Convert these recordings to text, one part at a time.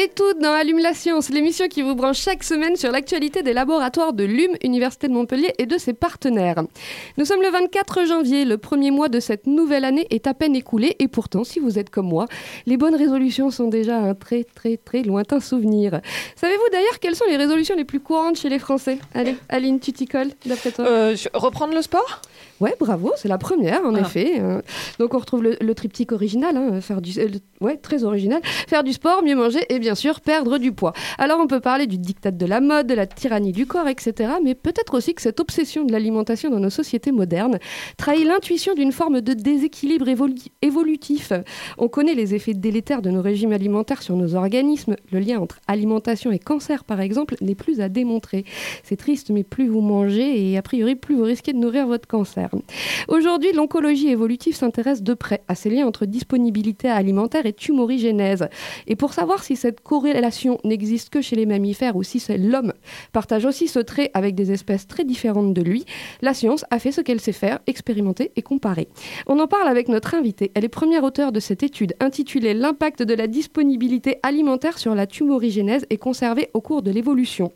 Et toutes dans Allume la science, l'émission qui vous branche chaque semaine sur l'actualité des laboratoires de l'UM, Université de Montpellier et de ses partenaires. Nous sommes le 24 janvier, le premier mois de cette nouvelle année est à peine écoulé et pourtant, si vous êtes comme moi, les bonnes résolutions sont déjà un très très très lointain souvenir. Savez-vous d'ailleurs quelles sont les résolutions les plus courantes chez les Français? Allez, Aline, tu t'y colles d'après toi? Euh, reprendre le sport? Ouais, bravo, c'est la première en Ah. effet. Euh, Donc on retrouve le, le triptyque original, hein, faire du, euh, ouais, très original, faire du sport, mieux manger et bien sûr perdre du poids. Alors on peut parler du diktat de la mode, de la tyrannie du corps, etc. Mais peut-être aussi que cette obsession de l'alimentation dans nos sociétés modernes trahit l'intuition d'une forme de déséquilibre évolu- évolutif. On connaît les effets délétères de nos régimes alimentaires sur nos organismes. Le lien entre alimentation et cancer, par exemple, n'est plus à démontrer. C'est triste, mais plus vous mangez et a priori plus vous risquez de nourrir votre cancer. Aujourd'hui, l'oncologie évolutive s'intéresse de près à ces liens entre disponibilité alimentaire et tumorigénèse. Et pour savoir si cette corrélation n'existe que chez les mammifères ou si c'est l'homme partage aussi ce trait avec des espèces très différentes de lui, la science a fait ce qu'elle sait faire, expérimenter et comparer. On en parle avec notre invitée. Elle est première auteure de cette étude intitulée L'impact de la disponibilité alimentaire sur la tumorigénèse et conservée au cours de l'évolution.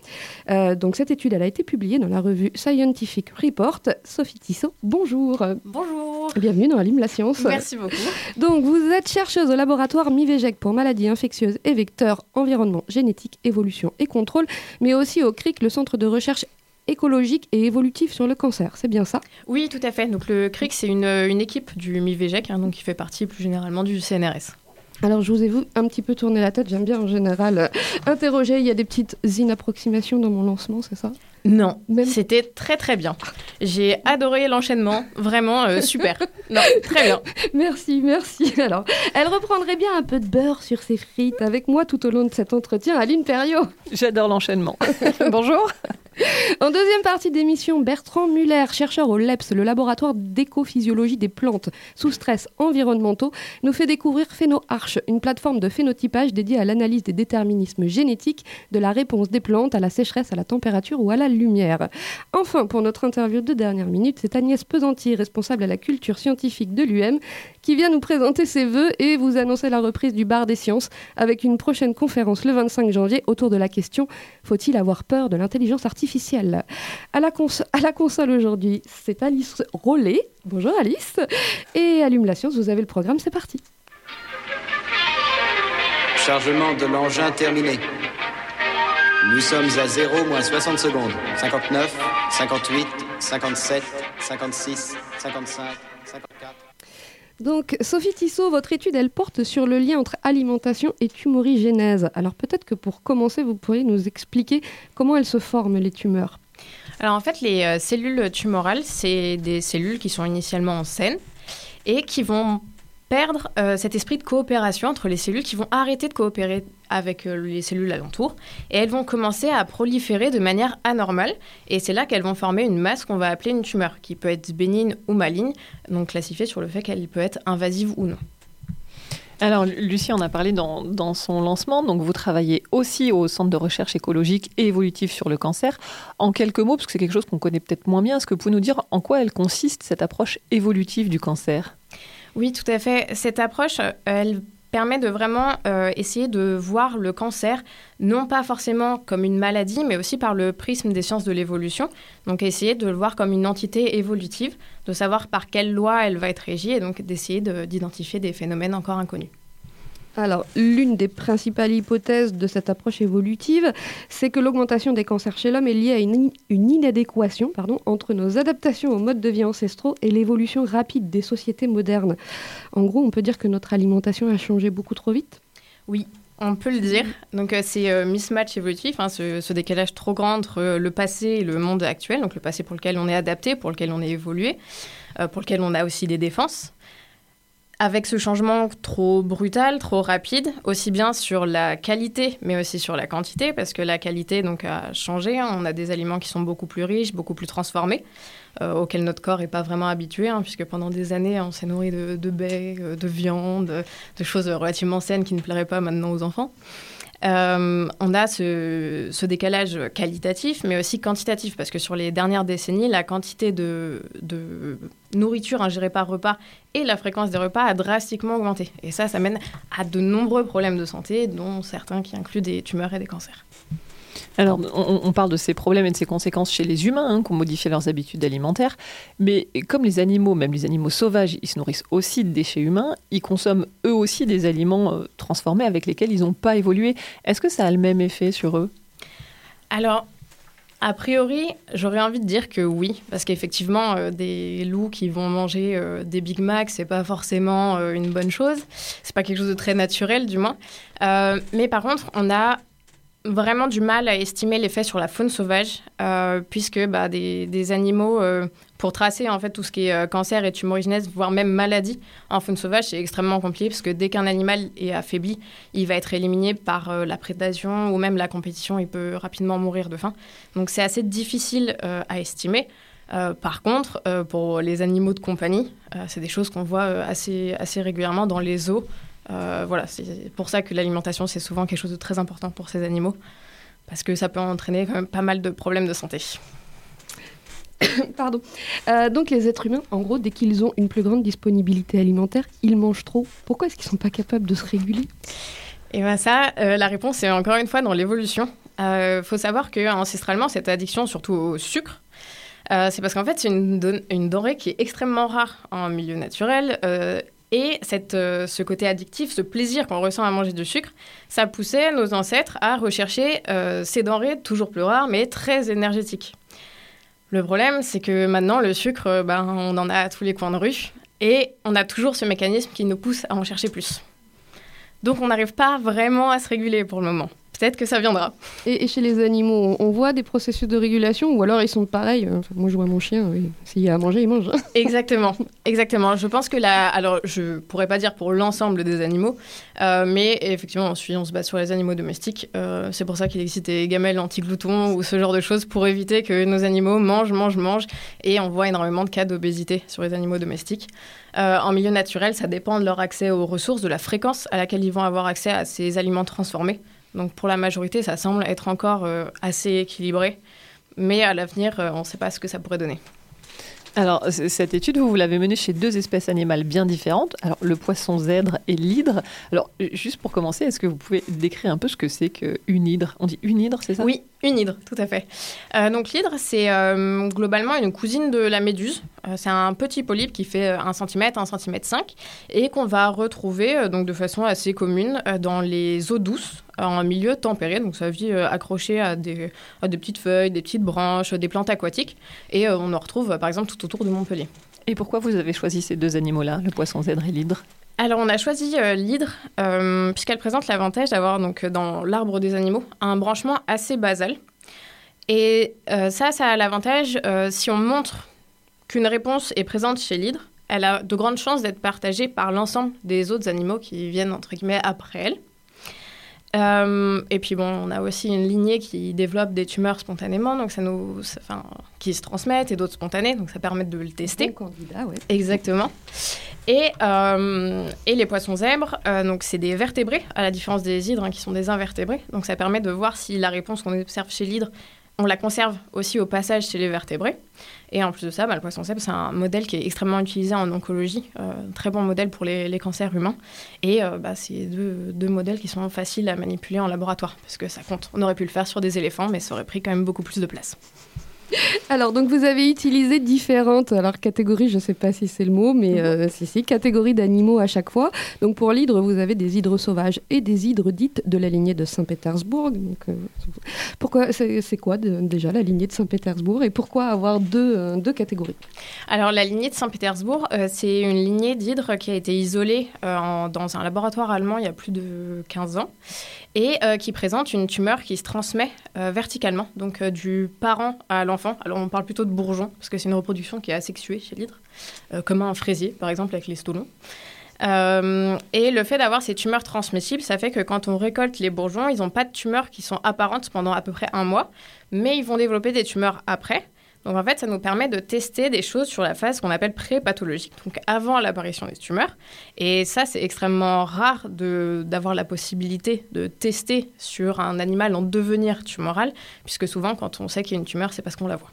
Euh, donc cette étude, elle a été publiée dans la revue Scientific Report. Sophie Tissot, bonjour. Bonjour Bienvenue dans Allume la science. Merci beaucoup. Donc vous êtes chercheuse au laboratoire MIVEGEC pour maladies infectieuses et vecteurs, environnement, génétique, évolution et contrôle, mais aussi au CRIC, le centre de recherche écologique et évolutif sur le cancer. C'est bien ça? Oui, tout à fait. Donc le CRIC, c'est une, une équipe du MIVEGEC, hein, donc qui fait partie plus généralement du CNRS. Alors, je vous ai vu un petit peu tourner la tête. J'aime bien en général euh, interroger. Il y a des petites inapproximations dans mon lancement, c'est ça? Non, Même- c'était très très bien. J'ai adoré l'enchaînement, vraiment euh, super. Non, très bien. Merci, merci. Alors, elle reprendrait bien un peu de beurre sur ses frites avec moi tout au long de cet entretien. Aline Perriot. J'adore l'enchaînement. Bonjour. En deuxième partie d'émission, Bertrand Muller, chercheur au LEPS, le laboratoire d'écophysiologie des plantes sous stress environnementaux, nous fait découvrir PhénoArch, une plateforme de phénotypage dédiée à l'analyse des déterminismes génétiques de la réponse des plantes à la sécheresse, à la température ou à la lumière. Enfin, pour notre interview de dernière minute, c'est Agnès Pesanti, responsable à la culture scientifique de l'UM, qui vient nous présenter ses vœux et vous annoncer la reprise du bar des sciences avec une prochaine conférence le 25 janvier autour de la question faut-il avoir peur de l'intelligence artificielle? À la, à la console aujourd'hui, c'est Alice Rollet. Bonjour Alice. Et Allume la science, vous avez le programme, c'est parti. Chargement de l'engin terminé. Nous sommes à 0 moins 60 secondes. 59, 58, 57, 56, 55, 54. Donc, Sophie Tissot, votre étude, elle porte sur le lien entre alimentation et tumorigénèse. Alors, peut-être que pour commencer, vous pourriez nous expliquer comment elles se forment, les tumeurs. Alors en fait, les euh, cellules tumorales, c'est des cellules qui sont initialement en scène et qui vont perdre euh, cet esprit de coopération entre les cellules qui vont arrêter de coopérer avec euh, les cellules alentours et elles vont commencer à proliférer de manière anormale et c'est là qu'elles vont former une masse qu'on va appeler une tumeur qui peut être bénigne ou maligne, donc classifiée sur le fait qu'elle peut être invasive ou non. Alors, Lucie en a parlé dans, son lancement. Donc, vous travaillez aussi au Centre de recherche écologique et évolutif sur le cancer. En quelques mots, parce que c'est quelque chose qu'on connaît peut-être moins bien, est-ce que vous pouvez nous dire en quoi elle consiste, cette approche évolutive du cancer? Oui, tout à fait. Cette approche, euh, elle permet de vraiment euh, essayer de voir le cancer, non pas forcément comme une maladie, mais aussi par le prisme des sciences de l'évolution. Donc essayer de le voir comme une entité évolutive, de savoir par quelle loi elle va être régie, et donc d'essayer de- d'identifier des phénomènes encore inconnus. Alors, l'une des principales hypothèses de cette approche évolutive, c'est que l'augmentation des cancers chez l'homme est liée à une, inadéquation pardon, entre nos adaptations aux modes de vie ancestraux et l'évolution rapide des sociétés modernes. En gros, on peut dire que notre alimentation a changé beaucoup trop vite? Oui, On peut le dire. Donc, euh, c'est euh, mismatch évolutif, hein, ce, ce décalage trop grand entre euh, le passé et le monde actuel. Donc, le passé pour lequel on est adapté, pour lequel on est évolué, euh, pour lequel on a aussi des défenses. Avec ce changement trop brutal, trop rapide, aussi bien sur la qualité, mais aussi sur la quantité, parce que la qualité donc, a changé. hein. On a des aliments qui sont beaucoup plus riches, beaucoup plus transformés, euh, auxquels notre corps n'est pas vraiment habitué, hein, puisque pendant des années, on s'est nourri de, de baies, euh, de viande, de choses relativement saines qui ne plairaient pas maintenant aux enfants. Euh, on a ce, décalage qualitatif, mais aussi quantitatif, parce que sur les dernières décennies, la quantité de nourriture ingérée par repas et la fréquence des repas a drastiquement augmenté. Et ça, ça mène à de nombreux problèmes de santé, dont certains qui incluent des tumeurs et des cancers. Alors, on, on parle de ces problèmes et de ces conséquences chez les humains, hein, qui ont modifié leurs habitudes alimentaires. Mais comme les animaux, même les animaux sauvages, ils se nourrissent aussi de déchets humains, ils consomment eux aussi des aliments euh, transformés avec lesquels ils n'ont pas évolué. Est-ce que ça a le même effet sur eux? Alors, a priori, j'aurais envie de dire que oui, parce qu'effectivement, euh, des loups qui vont manger euh, des Big Mac, c'est pas forcément euh, une bonne chose. C'est pas quelque chose de très naturel, du moins. Mais par contre, on a vraiment du mal à estimer l'effet sur la faune sauvage, euh, puisque bah, des, animaux, euh, pour tracer en fait tout ce qui est euh, cancer et tumorigenèse, voire même maladie en faune sauvage, c'est extrêmement compliqué, parce que dès qu'un animal est affaibli, il va être éliminé par la prédation ou même la compétition, il peut rapidement mourir de faim. Donc c'est assez difficile à estimer. Par contre, pour les animaux de compagnie, c'est des choses qu'on voit assez, assez régulièrement dans les zoos. Euh, voilà, c'est pour ça que l'alimentation, c'est souvent quelque chose de très important pour ces animaux, parce que ça peut entraîner quand même pas mal de problèmes de santé. Pardon. Euh, donc les êtres humains, en gros, dès qu'ils ont une plus grande disponibilité alimentaire, ils mangent trop. Pourquoi est-ce qu'ils sont pas capables de se réguler? Et bien ça, euh, la réponse est encore une fois dans l'évolution. Il faut savoir qu'ancestralement, cette addiction, surtout au sucre, c'est parce qu'en fait, c'est une, une denrée qui est extrêmement rare en milieu naturel. Et euh, ce côté addictif, ce plaisir qu'on ressent à manger du sucre, ça poussait nos ancêtres à rechercher euh, ces denrées toujours plus rares, mais très énergétiques. Le problème, c'est que maintenant, le sucre, euh, ben, on en a à tous les coins de rue. Et on a toujours ce mécanisme qui nous pousse à en chercher plus. Donc on n'arrive pas vraiment à se réguler pour le moment. Peut-être que ça viendra. et, et chez les animaux, on, voit des processus de régulation ou alors ils sont pareils. euh, enfin, moi, je vois mon chien, oui. s'il y a à manger, il mange. Exactement, exactement. Je pense que la, alors je pourrais pas dire pour l'ensemble des animaux, euh, mais effectivement, on, suit, on se base sur les animaux domestiques. Euh, c'est pour ça qu'il existe des gamelles anti-gloutons ou ce genre de choses pour éviter que nos animaux mangent, mangent, mangent. Et on voit énormément de cas d'obésité sur les animaux domestiques. Euh, en milieu naturel, ça dépend de leur accès aux ressources, de la fréquence à laquelle ils vont avoir accès à ces aliments transformés. Donc pour la majorité, ça semble être encore euh, assez équilibré. Mais à l'avenir, euh, on ne sait pas ce que ça pourrait donner. Alors, cette étude, vous, vous l'avez menée chez deux espèces animales bien différentes. Alors, le poisson zèbre et l'hydre. Alors, euh, juste pour commencer, est-ce que vous pouvez décrire un peu ce que c'est qu'une hydre? On dit une hydre, c'est ça? Oui, une hydre, tout à fait. Euh, donc l'hydre, c'est euh, globalement une cousine de la méduse. Euh, c'est un petit polype qui fait 1 cm, 1 cm 5 et qu'on va retrouver donc de façon assez commune dans les eaux douces en milieu tempéré. Donc ça vit euh, accroché à des, à des petites feuilles, des petites branches, des plantes aquatiques et euh, on en retrouve euh, par exemple tout autour de Montpellier. Et pourquoi vous avez choisi ces deux animaux-là, le poisson zèbre et l'hydre? Alors, on a choisi euh, l'hydre euh, puisqu'elle présente l'avantage d'avoir donc dans l'arbre des animaux un branchement assez basal. Et euh, ça, ça a l'avantage si on montre qu'une réponse est présente chez l'hydre, elle a de grandes chances d'être partagée par l'ensemble des autres animaux qui viennent entre guillemets après elle. Euh, et puis bon, on a aussi une lignée qui développe des tumeurs spontanément, donc ça nous, ça- enfin, qui se transmettent et d'autres spontanées, donc ça permet de le tester. Bon candidat, ouais. Exactement. Et, euh, et les poissons zèbres, euh, donc c'est des vertébrés, à la différence des hydres hein, qui sont des invertébrés. Donc ça permet de voir si la réponse qu'on observe chez l'hydre, on la conserve aussi au passage chez les vertébrés. Et en plus de ça, bah, le poisson zèbre, c'est un modèle qui est extrêmement utilisé en oncologie, euh, très bon modèle pour les, les cancers humains. Et euh, bah, c'est deux, deux modèles qui sont faciles à manipuler en laboratoire, parce que ça compte. On aurait pu le faire sur des éléphants, mais ça aurait pris quand même beaucoup plus de place. Alors, donc vous avez utilisé différentes alors, catégories, je ne sais pas si c'est le mot, mais euh, si, si, catégories d'animaux à chaque fois. Donc pour l'hydre, vous avez des hydres sauvages et des hydres dites de la lignée de Saint-Pétersbourg. Euh, pourquoi, c'est quoi de- déjà la lignée de Saint-Pétersbourg et pourquoi avoir deux, euh, deux catégories? Alors, la lignée de Saint-Pétersbourg, c'est une lignée d'hydre qui a été isolée en- dans un laboratoire allemand il y a plus de 15 ans et euh, qui présente une tumeur qui se transmet euh, verticalement, donc euh, du parent à l'enfant. Alors on parle plutôt de bourgeon, parce que c'est une reproduction qui est asexuée chez l'hydre, comme un fraisier par exemple avec les stolons. Et le fait d'avoir ces tumeurs transmissibles, ça fait que quand on récolte les bourgeons, ils n'ont pas de tumeurs qui sont apparentes pendant à peu près un mois, mais ils vont développer des tumeurs après. Donc en fait, ça nous permet de tester des choses sur la phase qu'on appelle pré-pathologique, donc avant l'apparition des tumeurs. Et ça, c'est extrêmement rare d'avoir la possibilité de tester sur un animal en devenir tumoral, puisque souvent, quand on sait qu'il y a une tumeur, c'est parce qu'on la voit.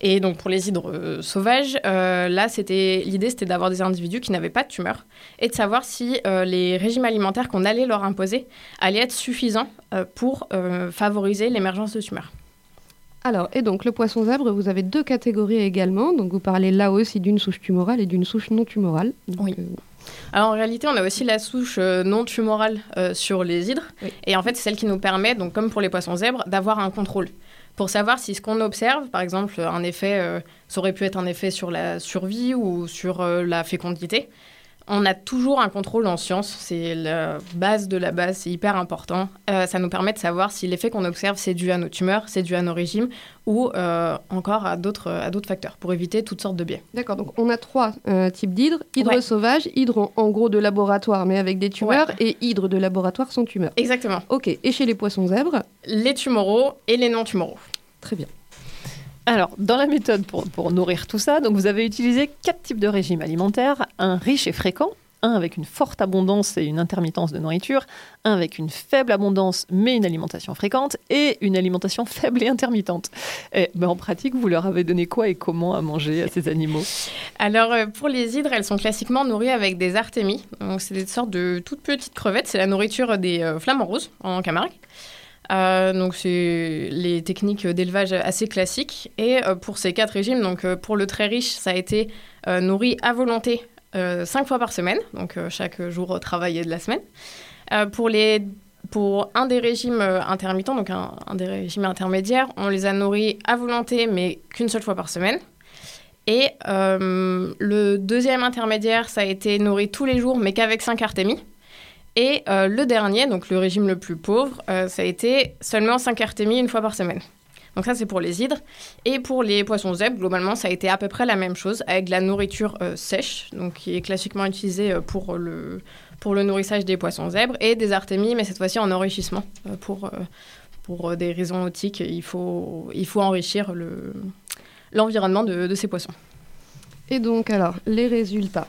Et donc pour les hydres euh, sauvages, euh, là, c'était l'idée, c'était d'avoir des individus qui n'avaient pas de tumeur et de savoir si euh, les régimes alimentaires qu'on allait leur imposer allaient être suffisants pour favoriser l'émergence de tumeurs. Alors, et donc le poisson zèbre, vous avez deux catégories également. Donc vous parlez là aussi d'une souche tumorale et d'une souche non tumorale. Donc, Oui. euh, Alors en réalité, on a aussi la souche euh, non tumorale euh, sur les hydres. Oui. Et en fait, c'est celle qui nous permet, donc comme pour les poissons zèbres, d'avoir un contrôle. Pour savoir si ce qu'on observe, par exemple, un effet, ça aurait pu être un effet sur la survie ou sur la fécondité. On a toujours un contrôle en science, c'est la base de la base, c'est hyper important. Euh, ça nous permet de savoir si l'effet qu'on observe, c'est dû à nos tumeurs, c'est dû à nos régimes ou euh, encore à d'autres à d'autres facteurs pour éviter toutes sortes de biais. D'accord, donc on a trois euh, types d'hydres. Hydre Ouais. sauvage, hydre en, en gros de laboratoire mais avec des tumeurs, et hydre de laboratoire sans tumeur. Exactement. Ok, et chez les poissons zèbres Les tumoraux et les non-tumoraux. Très bien. Alors, dans la méthode pour, pour nourrir tout ça, donc vous avez utilisé quatre types de régimes alimentaires, un riche et fréquent, un avec une forte abondance et une intermittence de nourriture, un avec une faible abondance mais une alimentation fréquente, et une alimentation faible et intermittente. Et, ben, en pratique, vous leur avez donné quoi et comment à manger à ces animaux? Alors, euh, pour les hydres, elles sont classiquement nourries avec des artémies. C'est des sortes de toutes petites crevettes. C'est la nourriture des euh, flamants roses en Camargue. Euh, donc, c'est les techniques d'élevage assez classiques. Et euh, pour ces quatre régimes, donc euh, pour le très riche, ça a été nourri à volonté cinq fois par semaine, donc chaque jour travaillé de la semaine. Pour les pour un des régimes intermittents, donc un, un des régimes intermédiaires, on les a nourris à volonté, mais qu'une seule fois par semaine. Et le deuxième intermédiaire, ça a été nourri tous les jours, mais qu'avec 5 artémies. Et euh, le dernier, donc le régime le plus pauvre, euh, ça a été seulement 5 artémies une fois par semaine. Donc ça, c'est pour les hydres. Et pour les poissons zèbres, globalement, ça a été à peu près la même chose, avec de la nourriture euh, sèche, donc qui est classiquement utilisée pour le, pour le nourrissage des poissons zèbres, et des artémies, mais cette fois-ci en enrichissement. pour, pour des raisons nautiques, il faut, il faut enrichir le, l'environnement de, de ces poissons. Et donc, alors, les résultats.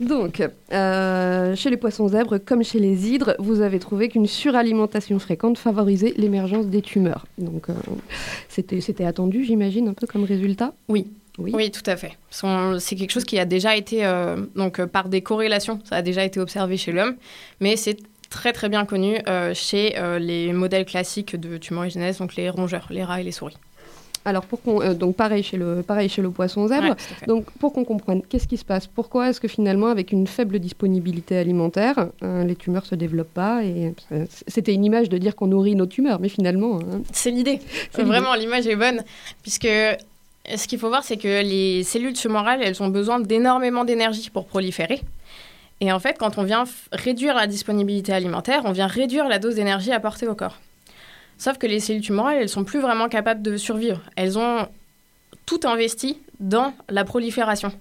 Donc, euh, chez les poissons zèbres, comme chez les hydres, vous avez trouvé qu'une suralimentation fréquente favorisait l'émergence des tumeurs. Donc, euh, c'était attendu, j'imagine, un peu comme résultat? Oui. Oui. Oui, tout à fait. C'est quelque chose qui a déjà été, euh, donc par des corrélations, ça a déjà été observé chez l'homme, mais c'est très très bien connu chez les modèles classiques de tumorigénèse, donc les rongeurs, les rats et les souris. Alors, pour qu'on, euh, donc pareil chez, le, pareil chez le poisson zèbre. Ouais. Donc, pour qu'on comprenne, qu'est-ce qui se passe? Pourquoi est-ce que finalement, avec une faible disponibilité alimentaire, euh, les tumeurs se développent pas et, euh, C'était une image de dire qu'on nourrit nos tumeurs, mais finalement... hein, C'est l'idée. C'est Vraiment, l'image est bonne, puisque euh, ce qu'il faut voir, c'est que les cellules tumorales, elles ont besoin d'énormément d'énergie pour proliférer. Et en fait, quand on vient réduire la disponibilité alimentaire, on vient réduire la dose d'énergie apportée au corps. Sauf que les cellules tumorales, elles sont plus vraiment capables de survivre. Elles ont tout investi dans la prolifération.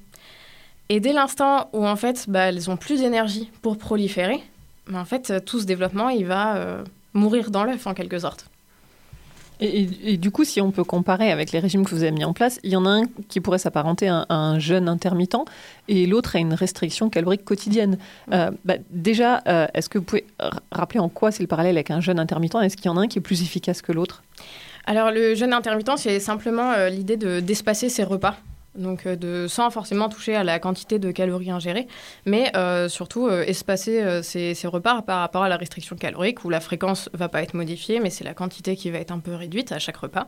Et dès l'instant où en fait, bah, elles ont plus d'énergie pour proliférer, bah, en fait, tout ce développement, il va euh, mourir dans l'œuf en quelque sorte. Et, et- et du coup, si on peut comparer avec les régimes que vous avez mis en place, il y en a un qui pourrait s'apparenter à, un- à un jeûne intermittent et l'autre à une restriction calorique quotidienne. Euh, bah, déjà, euh, est-ce que vous pouvez rappeler en quoi c'est le parallèle avec un jeûne intermittent? Est-ce qu'il y en a un qui est plus efficace que l'autre? Alors le jeûne intermittent, c'est simplement euh, l'idée de d'espacer ses repas. Donc euh, de, sans forcément toucher à la quantité de calories ingérées, mais euh, surtout euh, espacer ses repas par rapport à la restriction calorique où la fréquence va pas être modifiée, mais c'est la quantité qui va être un peu réduite à chaque repas.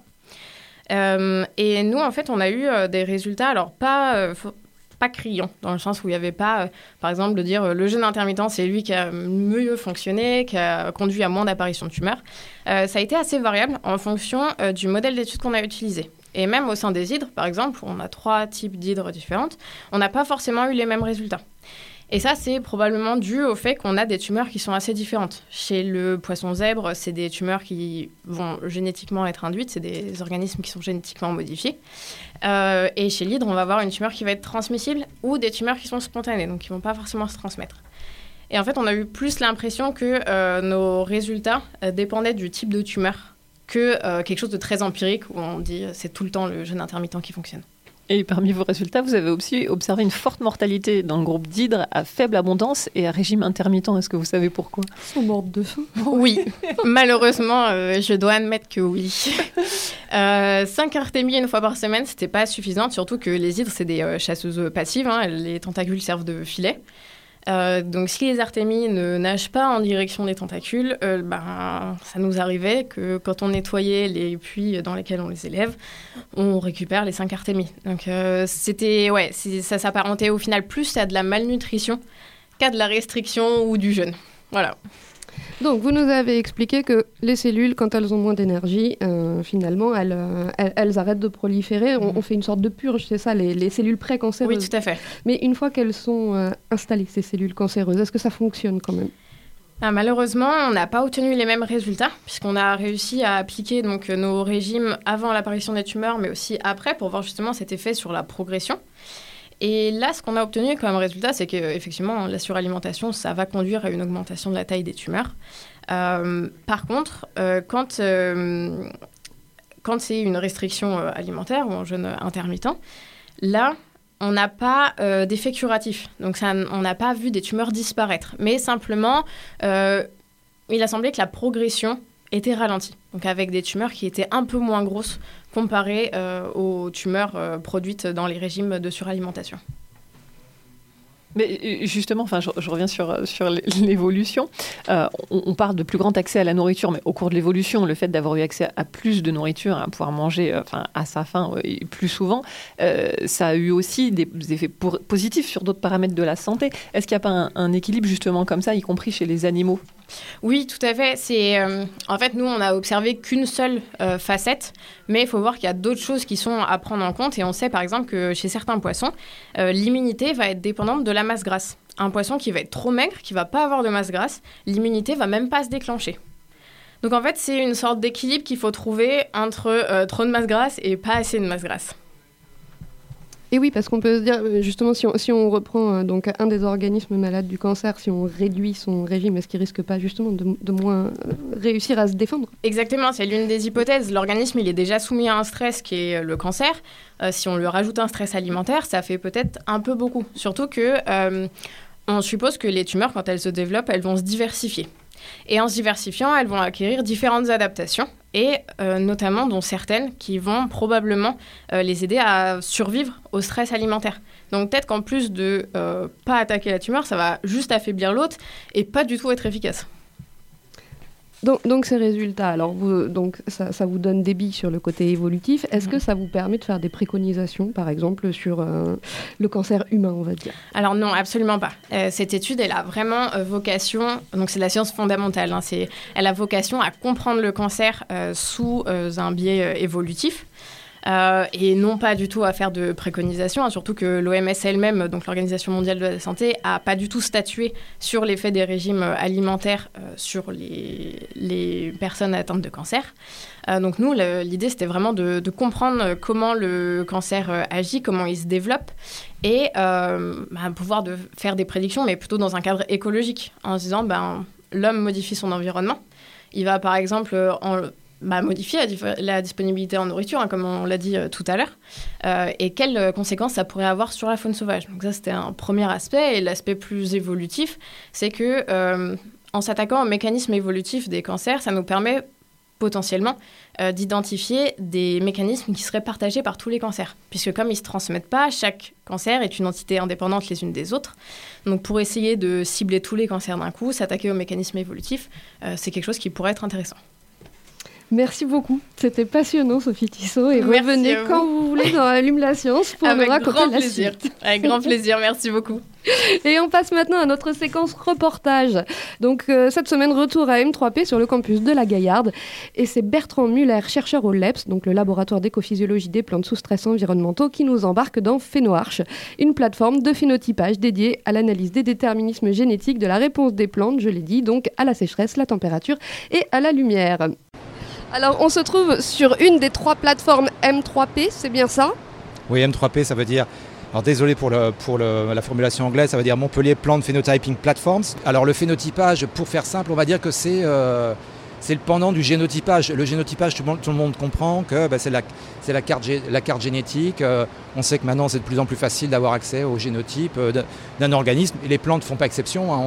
Et nous, en fait, on a eu des résultats, alors pas, pas criants, dans le sens où il n'y avait pas, par exemple, de dire le jeûne intermittent, c'est lui qui a mieux fonctionné, qui a conduit à moins d'apparition de tumeurs. Ça a été assez variable en fonction du modèle d'étude qu'on a utilisé. Et même au sein des hydres, par exemple, on a trois types d'hydres différentes, on n'a pas forcément eu les mêmes résultats. Et ça, c'est probablement dû au fait qu'on a des tumeurs qui sont assez différentes. Chez le poisson zèbre, c'est des tumeurs qui vont génétiquement être induites, c'est des organismes qui sont génétiquement modifiés. Euh, et chez l'hydre, on va avoir une tumeur qui va être transmissible ou des tumeurs qui sont spontanées, donc qui ne vont pas forcément se transmettre. Et en fait, on a eu plus l'impression que euh, nos résultats euh, dépendaient du type de tumeur que quelque chose de très empirique où on dit c'est tout le temps le jeûne intermittent qui fonctionne. Et parmi vos résultats, vous avez aussi observé une forte mortalité dans le groupe d'hydre à faible abondance et à régime intermittent. Est-ce que vous savez pourquoi? Ils sont morts de faim. Oui, malheureusement, euh, je dois admettre que oui. Euh, 5 artémies une fois par semaine, c'était pas suffisant, surtout que les hydres, c'est des euh, chasseuses passives. Hein, les tentacules servent de filet. Euh, donc si les artémies ne nagent pas en direction des tentacules, euh, ben, ça nous arrivait que quand on nettoyait les puits dans lesquels on les élève, on récupère les 5 artémies. Donc euh, c'était, ouais, ça s'apparentait au final plus à de la malnutrition qu'à de la restriction ou du jeûne. Voilà. Donc, vous nous avez expliqué que les cellules, quand elles ont moins d'énergie, euh, finalement, elles, euh, elles, elles, arrêtent de proliférer. On, on, fait une sorte de purge, c'est ça, les, les cellules pré-cancéreuses. Oui, tout à fait. Mais une fois qu'elles sont euh, installées, ces cellules cancéreuses, est-ce que ça fonctionne quand même? Ah, malheureusement, on n'a pas obtenu les mêmes résultats, puisqu'on a réussi à appliquer donc, nos régimes avant l'apparition des tumeurs, mais aussi après, pour voir justement cet effet sur la progression. Et là, ce qu'on a obtenu comme résultat, c'est qu'effectivement, la suralimentation, ça va conduire à une augmentation de la taille des tumeurs. Euh, par contre, euh, quand, euh, quand c'est une restriction alimentaire ou en jeûne intermittent, là, on n'a pas d'effet curatif. Donc, on n'a pas vu des tumeurs disparaître. Mais simplement, il a semblé que la progression était ralentie. Donc, avec des tumeurs qui étaient un peu moins grosses comparé euh, aux tumeurs euh, produites dans les régimes de suralimentation. Mais justement, enfin, je, reviens sur, sur l'évolution. Euh, on, on, parle de plus grand accès à la nourriture, mais au cours de l'évolution, le fait d'avoir eu accès à plus de nourriture, à pouvoir manger enfin, à sa faim et plus souvent, euh, ça a eu aussi des effets positifs sur d'autres paramètres de la santé. Est-ce qu'il n'y a pas un équilibre justement comme ça, y compris chez les animaux? Oui, tout à fait. C'est euh, en fait nous on a observé qu'une seule euh, facette, mais il faut voir qu'il y a d'autres choses qui sont à prendre en compte et on sait par exemple que chez certains poissons, euh, l'immunité va être dépendante de la masse grasse. Un poisson qui va être trop maigre, qui va pas avoir de masse grasse, l'immunité va même pas se déclencher. Donc en fait c'est une sorte d'équilibre qu'il faut trouver entre trop de masse grasse et pas assez de masse grasse. Et oui, parce qu'on peut se dire, justement, si on, si on reprend euh, donc un des organismes malades du cancer, si on réduit son régime, est-ce qu'il risque pas justement de, moins euh, réussir à se défendre? Exactement, c'est l'une des hypothèses. L'organisme, il est déjà soumis à un stress qui est le cancer. Euh, si on lui rajoute un stress alimentaire, ça fait peut-être un peu beaucoup. Surtout que euh, on suppose que les tumeurs, quand elles se développent, elles vont se diversifier. Et en se diversifiant, elles vont acquérir différentes adaptations, et euh, notamment dont certaines qui vont probablement euh, les aider à survivre au stress alimentaire. Donc peut-être qu'en plus de euh, pas attaquer la tumeur, ça va juste affaiblir l'autre et pas du tout être efficace. Donc, donc, ces résultats, alors vous, donc ça, ça, vous donne des billes sur le côté évolutif. Est-ce mmh. que ça vous permet de faire des préconisations, par exemple, sur euh, le cancer humain, on va dire? Alors non, absolument pas. Euh, cette étude, elle a vraiment euh, vocation, donc c'est de la science fondamentale, hein, elle a vocation à comprendre le cancer sous un biais évolutif. Euh, et non pas du tout à faire de préconisation, hein, surtout que l'OMS elle-même, donc l'Organisation mondiale de la santé, a pas du tout statué sur l'effet des régimes alimentaires euh, sur les, personnes atteintes de cancer. Euh, donc nous, l'idée c'était vraiment de, comprendre comment le cancer euh, agit, comment il se développe, et euh, bah, pouvoir de faire des prédictions, mais plutôt dans un cadre écologique, en se disant ben l'homme modifie son environnement. Il va par exemple modifier la, disponibilité en nourriture, hein, comme on l'a dit euh, tout à l'heure, euh, et quelles euh, conséquences ça pourrait avoir sur la faune sauvage. Donc ça, c'était un premier aspect. Et l'aspect plus évolutif, c'est que en s'attaquant au mécanisme évolutif des cancers, ça nous permet potentiellement d'identifier des mécanismes qui seraient partagés par tous les cancers. Puisque comme ils ne se transmettent pas, chaque cancer est une entité indépendante les unes des autres. Donc pour essayer de cibler tous les cancers d'un coup, s'attaquer au mécanisme évolutif, c'est quelque chose qui pourrait être intéressant. Merci beaucoup. C'était passionnant, Sophie Tissot. Et Merci revenez vous. quand vous voulez dans Allume la science pour Avec nous raconter grand la plaisir. suite. Avec grand plaisir, merci beaucoup. Et on passe maintenant à notre séquence reportage. Donc euh, cette semaine, retour à M3P sur le campus de la Gaillarde. Et c'est Bertrand Muller, chercheur au LEPS, donc le laboratoire d'écophysiologie des plantes sous stress environnementaux, qui nous embarque dans PhénoArch, une plateforme de phénotypage dédiée à l'analyse des déterminismes génétiques de la réponse des plantes, je l'ai dit, donc à la sécheresse, la température et à la lumière. Alors on se trouve sur une des trois plateformes M3P, c'est bien ça? Oui, M3P, ça veut dire. Alors désolé pour, la formulation anglaise, ça veut dire Montpellier Plant Phenotyping Platforms. Alors le phénotypage, pour faire simple, on va dire que c'est euh, le pendant du génotypage. Le génotypage, tout le monde, comprend que bah, c'est la, carte, génétique. Euh, on sait que maintenant c'est de plus en plus facile d'avoir accès au génotype euh, d'un- organisme. Et les plantes ne font pas exception. hein.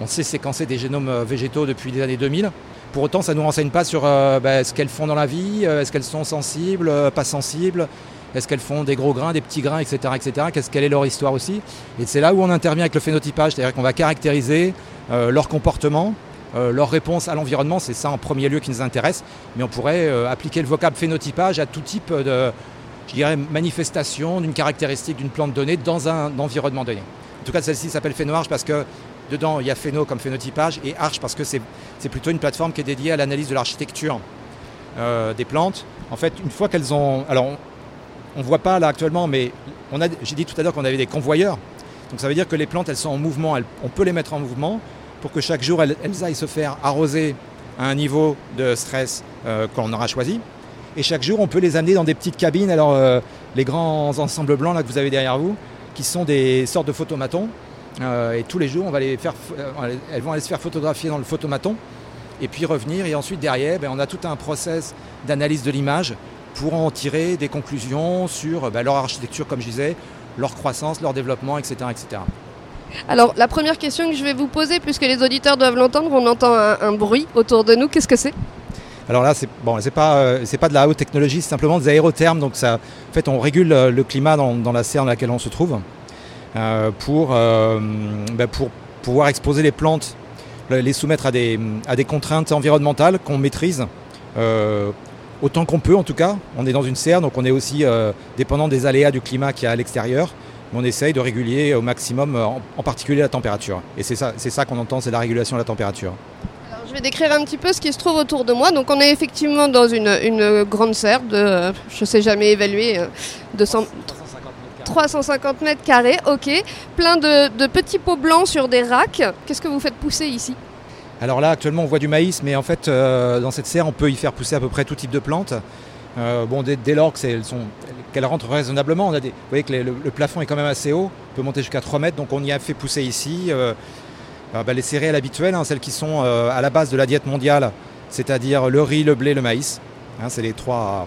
On, on sait séquencer des génomes végétaux depuis les années 2000. Pour autant, ça ne nous renseigne pas sur euh, bah, ce qu'elles font dans la vie, euh, est-ce qu'elles sont sensibles, euh, pas sensibles, est-ce qu'elles font des gros grains, des petits grains, etc. etc. Qu'est-ce quelle est leur histoire aussi Et c'est là où on intervient avec le phénotypage, c'est-à-dire qu'on va caractériser leur comportement, leur réponse à l'environnement, c'est ça en premier lieu qui nous intéresse, mais on pourrait appliquer le vocable phénotypage à tout type de je dirais, manifestation d'une caractéristique d'une plante donnée dans un environnement donné. En tout cas, celle-ci s'appelle PhénoArch parce que dedans, il y a phéno comme phénotypage et arch parce que c'est plutôt une plateforme qui est dédiée à l'analyse de l'architecture euh, des plantes. En fait, une fois qu'elles ont... Alors, on ne voit pas là actuellement, mais j'ai dit tout à l'heure qu'on avait des convoyeurs. Donc ça veut dire que les plantes, elles sont en mouvement, on peut les mettre en mouvement pour que chaque jour, elles, elles aillent se faire arroser à un niveau de stress euh, qu'on aura choisi. Et chaque jour, on peut les amener dans des petites cabines. Alors, euh, les grands ensembles blancs là, que vous avez derrière vous, qui sont des sortes de photomatons. Euh, et tous les jours, on va les faire, euh, elles vont aller se faire photographier dans le photomaton et puis revenir. Et ensuite, derrière, ben, on a tout un process d'analyse de l'image pour en tirer des conclusions sur ben, leur architecture, comme je disais, leur croissance, leur développement, etc. etc. Alors, la première question que je vais vous poser, puisque les auditeurs doivent l'entendre, on entend un, un bruit autour de nous. Qu'est-ce que c'est? Alors là, c'est bon, c'est pas, euh, c'est pas de la haute technologie, c'est simplement des aérothermes. Donc ça, en fait, on régule le climat dans, dans la serre dans laquelle on se trouve pour, euh, ben, pour pouvoir exposer les plantes, le- les soumettre à des, à des contraintes environnementales qu'on maîtrise. euh, autant qu'on peut en tout cas. On est dans une serre, donc on est aussi euh, dépendant des aléas du climat qu'il y a à l'extérieur. Mais on essaye de réguler au maximum, euh, en, particulier la température. Et c'est ça, ça qu'on entend, c'est la régulation de la température. Je vais décrire un petit peu ce qui se trouve autour de moi. Donc, on est effectivement dans une, une grande serre de, euh, je sais jamais évaluer, euh, de 100 350 mètres carrés, ok. Plein de, petits pots blancs sur des racks. Qu'est-ce que vous faites pousser ici? Alors là, actuellement, on voit du maïs, mais en fait, euh, dans cette serre, on peut y faire pousser à peu près tout type de plantes. Euh, bon, dès, lors qu'elles rentrent raisonnablement, vous voyez que le, plafond est quand même assez haut, on peut monter jusqu'à 3 mètres, donc on y a fait pousser ici euh, euh, bah, les céréales habituelles, hein, celles qui sont à la base de la diète mondiale, c'est-à-dire le riz, le blé, le maïs. Hein, c'est les trois,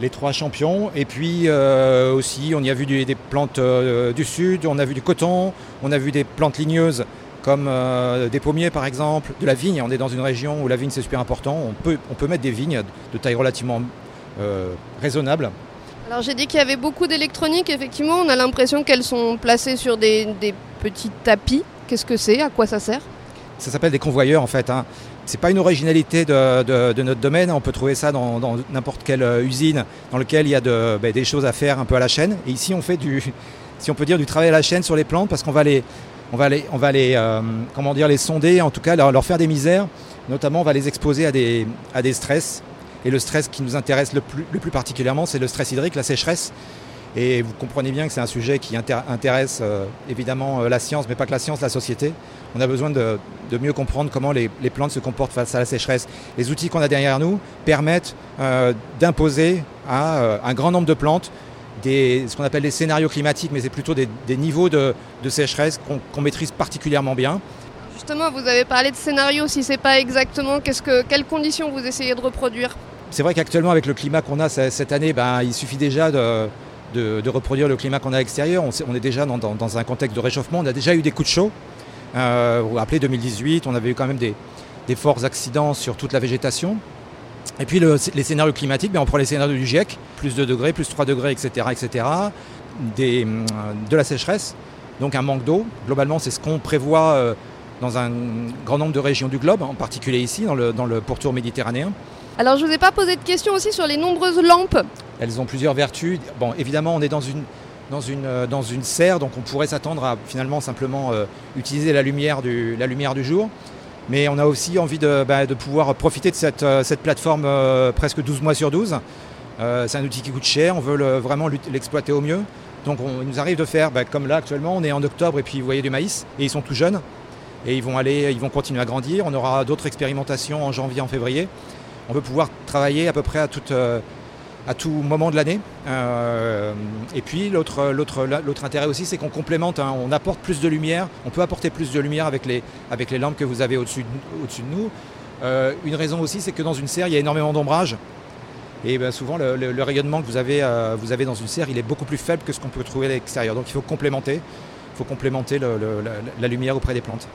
les trois champions. Et puis euh, aussi, on y a vu du- des plantes euh, du sud, on a vu du coton, on a vu des plantes ligneuses comme euh, des pommiers par exemple, de la vigne. On est dans une région où la vigne c'est super important. On peut, on peut mettre des vignes de taille relativement raisonnable. Alors, j'ai dit qu'il y avait beaucoup d'électronique. Effectivement, on a l'impression qu'elles sont placées sur des, des petits tapis. Qu'est-ce que c'est? À quoi ça sert? Ça s'appelle des convoyeurs en fait. Hein. C'est pas une originalité de, notre domaine. On peut trouver ça dans, n'importe quelle euh, usine dans laquelle il y a ben, des choses à faire un peu à la chaîne. Et ici, on fait du, si on peut dire, du travail à la chaîne sur les plantes parce qu'on va les, on les, on euh, sonder, en tout cas leur, faire des misères. Notamment, on va les exposer à des, stress. Et le stress qui nous intéresse le plus particulièrement, c'est le stress hydrique, la sécheresse. Et vous comprenez bien que c'est un sujet qui intér- intéresse euh, évidemment euh, la science, mais pas que la science, la société. On a besoin de, de mieux comprendre comment les, les plantes se comportent face à la sécheresse. Les outils qu'on a derrière nous permettent euh, d'imposer à euh, un grand nombre de plantes des, ce qu'on appelle des scénarios climatiques, mais c'est plutôt des, des niveaux de, de sécheresse qu'on maîtrise particulièrement bien. Justement, vous avez parlé de scénario. Si c'est pas exactement, qu'est-ce que, quelles conditions vous essayez de reproduire? C'est vrai qu'actuellement, avec le climat qu'on a ce- cette année, ben, il suffit déjà de, de- reproduire le climat qu'on a à l'extérieur. On, est déjà dans, un contexte de réchauffement. On a déjà eu des coups de chaud. Euh, vous rappelez 2018, on avait eu quand même des, forts accidents sur toute la végétation. Et puis le- les scénarios climatiques, ben, on prend les scénarios du GIEC, plus 2 degrés, plus 3 degrés, etc. etc. Hum, de la sécheresse, donc un manque d'eau. Globalement, c'est ce qu'on prévoit euh, dans un grand nombre de régions du globe, en particulier ici, dans le, dans le pourtour méditerranéen. Alors je vous ai pas posé de questions aussi sur les nombreuses lampes. Elles ont plusieurs vertus. Bon, évidemment, on est dans une, euh, serre, donc on pourrait s'attendre à finalement simplement euh, utiliser la lumière, du, jour. Mais on a aussi envie de, bah, pouvoir profiter de cette, euh, plateforme presque 12 mois sur 12. Euh, c'est un outil qui coûte cher, on veut vraiment l'exploiter au mieux. Donc on, nous arrive de faire, bah, comme là actuellement, on est en octobre et puis vous voyez du maïs, et ils sont tout jeunes, et ils vont, aller, ils vont continuer à grandir. On aura d'autres expérimentations en janvier, en février. On veut pouvoir travailler à peu près à euh, à tout moment de l'année. Euh, et puis l'autre, l'autre, l'autre intérêt aussi, c'est qu'on complémente, hein, on apporte plus de lumière, on peut apporter plus de lumière avec les, avec les lampes que vous avez au-dessus de, au-dessus de nous. Euh, une raison aussi, c'est que dans une serre, il y a énormément d'ombrage. Et ben, souvent, le, rayonnement que vous avez, vous avez dans une serre, il est beaucoup plus faible que ce qu'on peut trouver à l'extérieur. Donc il faut complémenter, il faut complémenter la, la lumière auprès des plantes.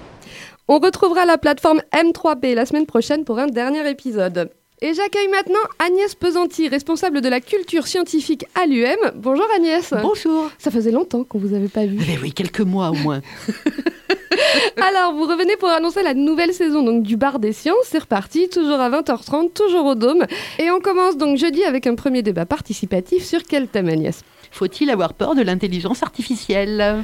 On retrouvera la plateforme M3P la semaine prochaine pour un dernier épisode. Et j'accueille maintenant Agnès Pesanti, responsable de la culture scientifique à l'UM. Bonjour Agnès. Bonjour. Ça faisait longtemps qu'on vous avait pas vu. Eh oui, quelques mois au moins. Alors, vous revenez pour annoncer la nouvelle saison donc, du Bar des Sciences. C'est reparti, toujours à 20h30, toujours au Dôme. Et on commence donc jeudi avec un premier débat participatif sur quel thème, Agnès? Faut-il avoir peur de l'intelligence artificielle?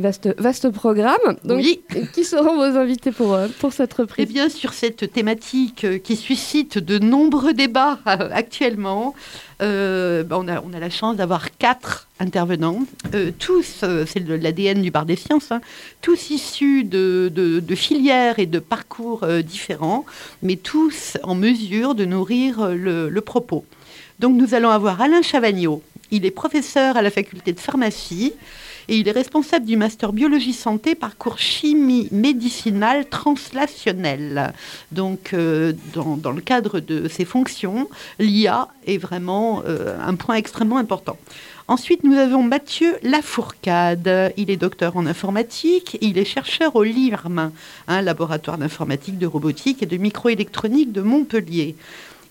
Vaste, vaste programme. Donc, Oui. Qui seront vos invités pour, euh, pour cette Eh reprise bien, sur cette thématique euh, qui suscite de nombreux débats euh, actuellement, euh, bah, on, a, on a la chance d'avoir quatre intervenants, euh, tous, euh, c'est l'ADN du bar des sciences, hein, tous issus de, de- de filières et de parcours différents, mais tous en mesure de nourrir le, le propos. Donc nous allons avoir Alain Chavagnon, il est professeur à la faculté de pharmacie, et il est responsable du master biologie santé parcours chimie médicinale translationnelle. Donc, euh, dans, le cadre de ses fonctions, l'IA est vraiment euh, un point extrêmement important. Ensuite, nous avons Mathieu Lafourcade. Il est docteur en informatique. Il est chercheur au LIRM, un laboratoire d'informatique, de robotique et de microélectronique de Montpellier.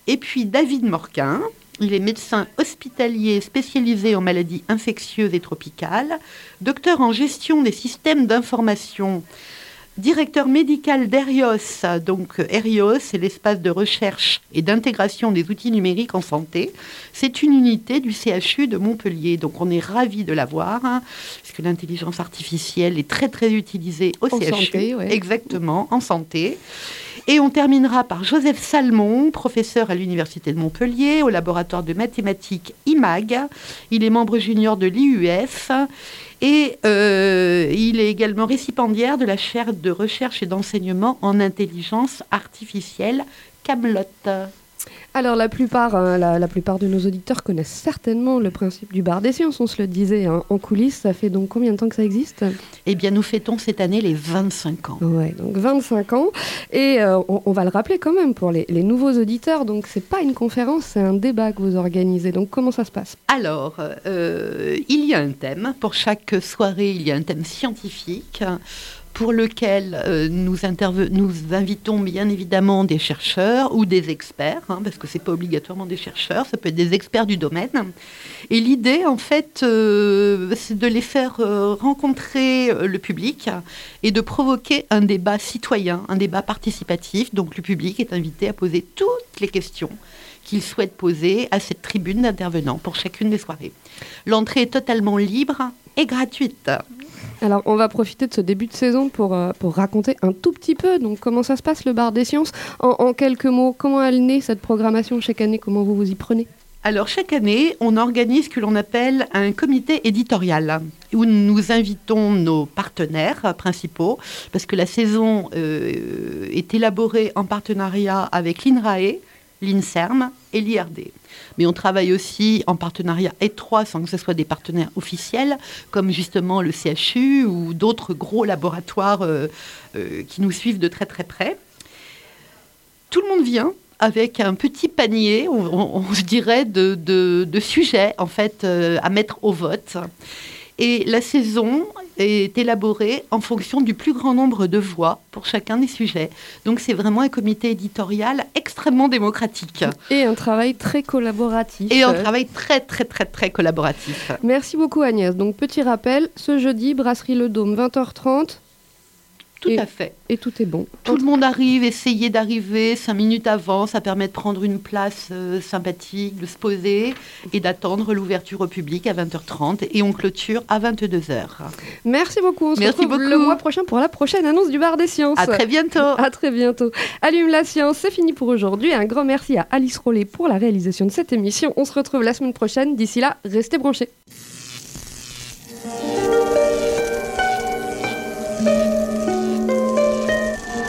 Et puis David Morquin. Il est médecin hospitalier spécialisé en maladies infectieuses et tropicales, docteur en gestion des systèmes d'information, directeur médical d'ERIOS. Donc ERIOS, c'est l'espace de recherche et d'intégration des outils numériques en santé. C'est une unité du CHU de Montpellier. Donc on est ravis de l'avoir, hein, puisque l'intelligence artificielle est très très utilisée au En CHU. santé, ouais. Exactement, en santé. Et on terminera par Joseph Salmon, professeur à l'Université de Montpellier, au laboratoire de mathématiques IMAG. Il est membre junior de l'IUF et euh, il est également récipiendaire de la chaire de recherche et d'enseignement en intelligence artificielle Camelot. Alors la plupart, hein, la, la plupart de nos auditeurs connaissent certainement le principe du bar des sciences, on se le disait hein, en coulisses. Ça fait donc combien de temps que ça existe? Eh bien, nous fêtons cette année les 25 ans. Ouais, donc 25 ans. Et euh, on, on va le rappeler quand même pour les, les nouveaux auditeurs. Donc c'est pas une conférence, c'est un débat que vous organisez. Donc comment ça se passe? Alors, euh, il y a un thème. Pour chaque soirée, il y a un thème scientifique pour lequel euh, nous, invitons bien évidemment des chercheurs ou des experts, hein, parce que ce n'est pas obligatoirement des chercheurs, ça peut être des experts du domaine. Et l'idée, en fait, euh, c'est de les faire euh, rencontrer le public et de provoquer un débat citoyen, un débat participatif. Donc le public est invité à poser toutes les questions qu'il souhaite poser à cette tribune d'intervenants pour chacune des soirées. L'entrée est totalement libre et gratuite. Alors on va profiter de ce début de saison pour, euh, pour raconter un tout petit peu donc comment ça se passe le bar des sciences. En, en quelques mots, comment elle naît cette programmation chaque année Comment vous vous y prenez? Alors chaque année, on organise ce que l'on appelle un comité éditorial où nous invitons nos partenaires principaux parce que la saison euh, est élaborée en partenariat avec l'INRAE, l'INSERM et l'IRD. Mais on travaille aussi en partenariat étroit sans que ce soit des partenaires officiels comme justement le CHU ou d'autres gros laboratoires euh, euh, qui nous suivent de très très près. Tout le monde vient avec un petit panier, on, se dirait, de sujets en fait euh, à mettre au vote. Et la saison est élaborée en fonction du plus grand nombre de voix pour chacun des sujets. Donc c'est vraiment un comité éditorial extrêmement démocratique. Et un travail très collaboratif. Et un travail très très très très collaboratif. Merci beaucoup Agnès. Donc petit rappel, ce jeudi, Brasserie Le Dôme, 20h30. Tout Et- à fait. Et tout est bon. Tout le monde arrive, essayez d'arriver cinq minutes avant, ça permet de prendre une place euh, sympathique, de se poser et d'attendre l'ouverture au public à 20h30 et on clôture à 22h. Merci beaucoup. On se Merci retrouve le beaucoup. mois prochain pour la prochaine annonce du bar des sciences. À très bientôt. À très bientôt. Allume la science, c'est fini pour aujourd'hui. Un grand merci à Alice Rollet pour la réalisation de cette émission. On se retrouve la semaine prochaine. D'ici là, restez branchés.